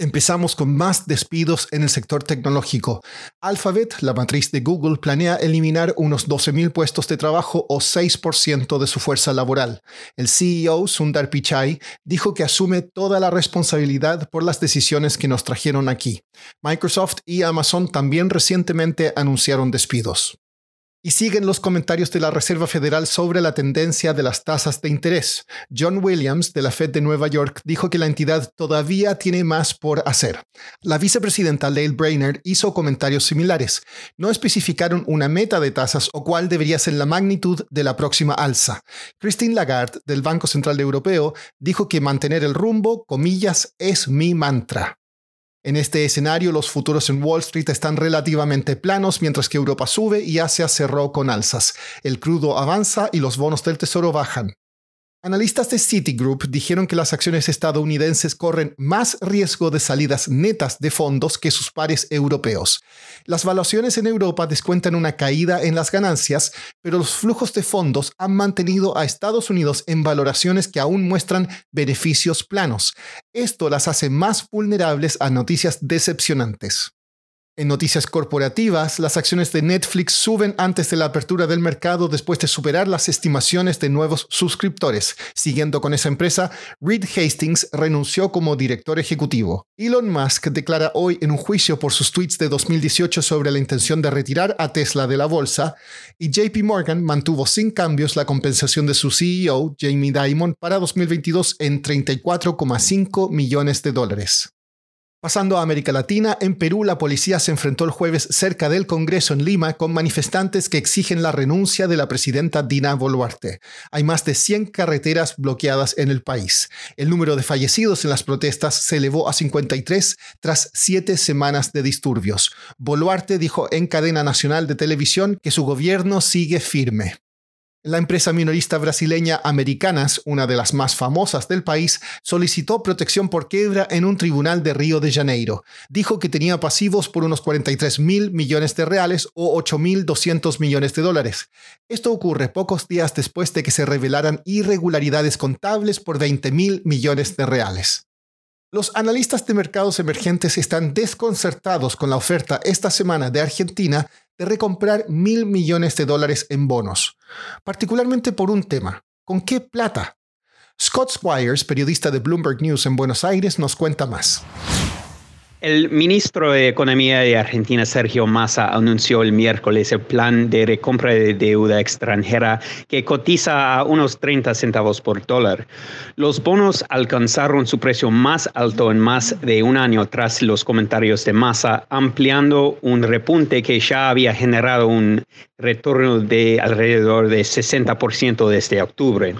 Empezamos con más despidos en el sector tecnológico. Alphabet, la matriz de Google, planea eliminar unos 12.000 puestos de trabajo o 6% de su fuerza laboral. El CEO, Sundar Pichai, dijo que asume toda la responsabilidad por las decisiones que nos trajeron aquí. Microsoft y Amazon también recientemente anunciaron despidos. Y siguen los comentarios de la Reserva Federal sobre la tendencia de las tasas de interés. John Williams, de la Fed de Nueva York, dijo que la entidad todavía tiene más por hacer. La vicepresidenta Lael Brainerd hizo comentarios similares. No especificaron una meta de tasas o cuál debería ser la magnitud de la próxima alza. Christine Lagarde, del Banco Central Europeo, dijo que mantener el rumbo, comillas, es mi mantra. En este escenario, los futuros en Wall Street están relativamente planos, mientras que Europa sube y Asia cerró con alzas. El crudo avanza y los bonos del tesoro bajan. Analistas de Citigroup dijeron que las acciones estadounidenses corren más riesgo de salidas netas de fondos que sus pares europeos. Las valuaciones en Europa descuentan una caída en las ganancias, pero los flujos de fondos han mantenido a Estados Unidos en valoraciones que aún muestran beneficios planos. Esto las hace más vulnerables a noticias decepcionantes. En noticias corporativas, las acciones de Netflix suben antes de la apertura del mercado después de superar las estimaciones de nuevos suscriptores. Siguiendo con esa empresa, Reed Hastings renunció como director ejecutivo. Elon Musk declara hoy en un juicio por sus tweets de 2018 sobre la intención de retirar a Tesla de la bolsa, y JP Morgan mantuvo sin cambios la compensación de su CEO, Jamie Dimon, para 2022 en 34,5 millones de dólares. Pasando a América Latina, en Perú la policía se enfrentó el jueves cerca del Congreso en Lima con manifestantes que exigen la renuncia de la presidenta Dina Boluarte. Hay más de 100 carreteras bloqueadas en el país. El número de fallecidos en las protestas se elevó a 53 tras siete semanas de disturbios. Boluarte dijo en cadena nacional de televisión que su gobierno sigue firme. La empresa minorista brasileña Americanas, una de las más famosas del país, solicitó protección por quiebra en un tribunal de Río de Janeiro. Dijo que tenía pasivos por unos 43 mil millones de reales o 8.200 millones de dólares. Esto ocurre pocos días después de que se revelaran irregularidades contables por 20 mil millones de reales. Los analistas de mercados emergentes están desconcertados con la oferta esta semana de Argentina de recomprar mil millones de dólares en bonos, particularmente por un tema. ¿Con qué plata? Scott Squires, periodista de Bloomberg News en Buenos Aires, nos cuenta más. El ministro de Economía de Argentina, Sergio Massa, anunció el miércoles el plan de recompra de deuda extranjera que cotiza a unos 30 centavos por dólar. Los bonos alcanzaron su precio más alto en más de un año tras los comentarios de Massa, ampliando un repunte que ya había generado un retorno de alrededor de 60% desde octubre.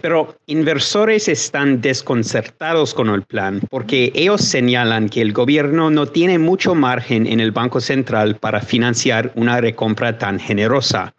Pero inversores están desconcertados con el plan porque ellos señalan que el gobierno no tiene mucho margen en el Banco Central para financiar una recompra tan generosa.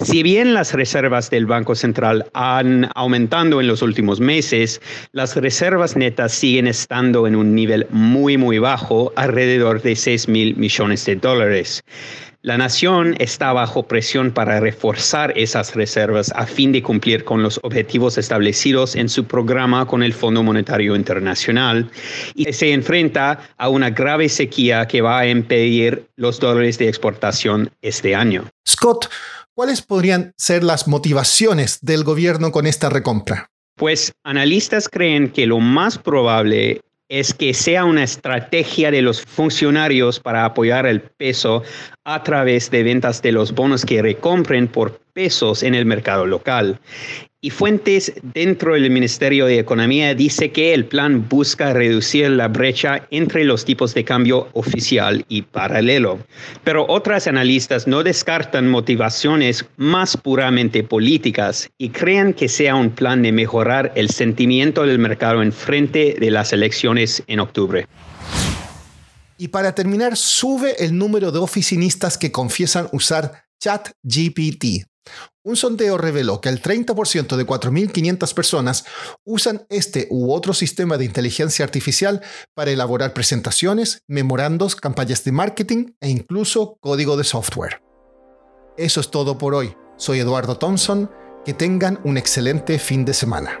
Si bien las reservas del Banco Central han aumentado en los últimos meses, las reservas netas siguen estando en un nivel muy, muy bajo, alrededor de 6 mil millones de dólares. La nación está bajo presión para reforzar esas reservas a fin de cumplir con los objetivos establecidos en su programa con el Fondo Monetario Internacional y se enfrenta a una grave sequía que va a impedir los dólares de exportación este año. Scott, ¿cuáles podrían ser las motivaciones del gobierno con esta recompra? Pues analistas creen que lo más probable es que sea una estrategia de los funcionarios para apoyar el peso a través de ventas de los bonos que recompren por pesos en el mercado local. Y fuentes dentro del Ministerio de Economía dice que el plan busca reducir la brecha entre los tipos de cambio oficial y paralelo. Pero otras analistas no descartan motivaciones más puramente políticas y creen que sea un plan de mejorar el sentimiento del mercado en frente de las elecciones en octubre. Y para terminar, sube el número de oficinistas que confiesan usar ChatGPT. Un sondeo reveló que el 30% de 4.500 personas usan este u otro sistema de inteligencia artificial para elaborar presentaciones, memorandos, campañas de marketing e incluso código de software. Eso es todo por hoy. Soy Eduardo Thompson. Que tengan un excelente fin de semana.